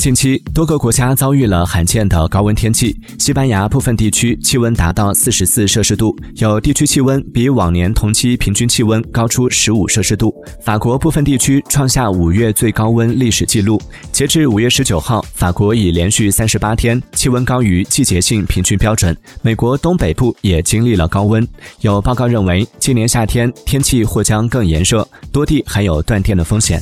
近期多个国家遭遇了罕见的高温天气西班牙部分地区气温达到四十四摄氏度有地区气温比往年同期平均气温高出十五摄氏度法国部分地区创下五月最高温历史记录。截至五月十九号法国已连续三十八天气温高于季节性平均标准美国东北部也经历了高温。有报告认为今年夏天天气或将更炎热多地还有断电的风险。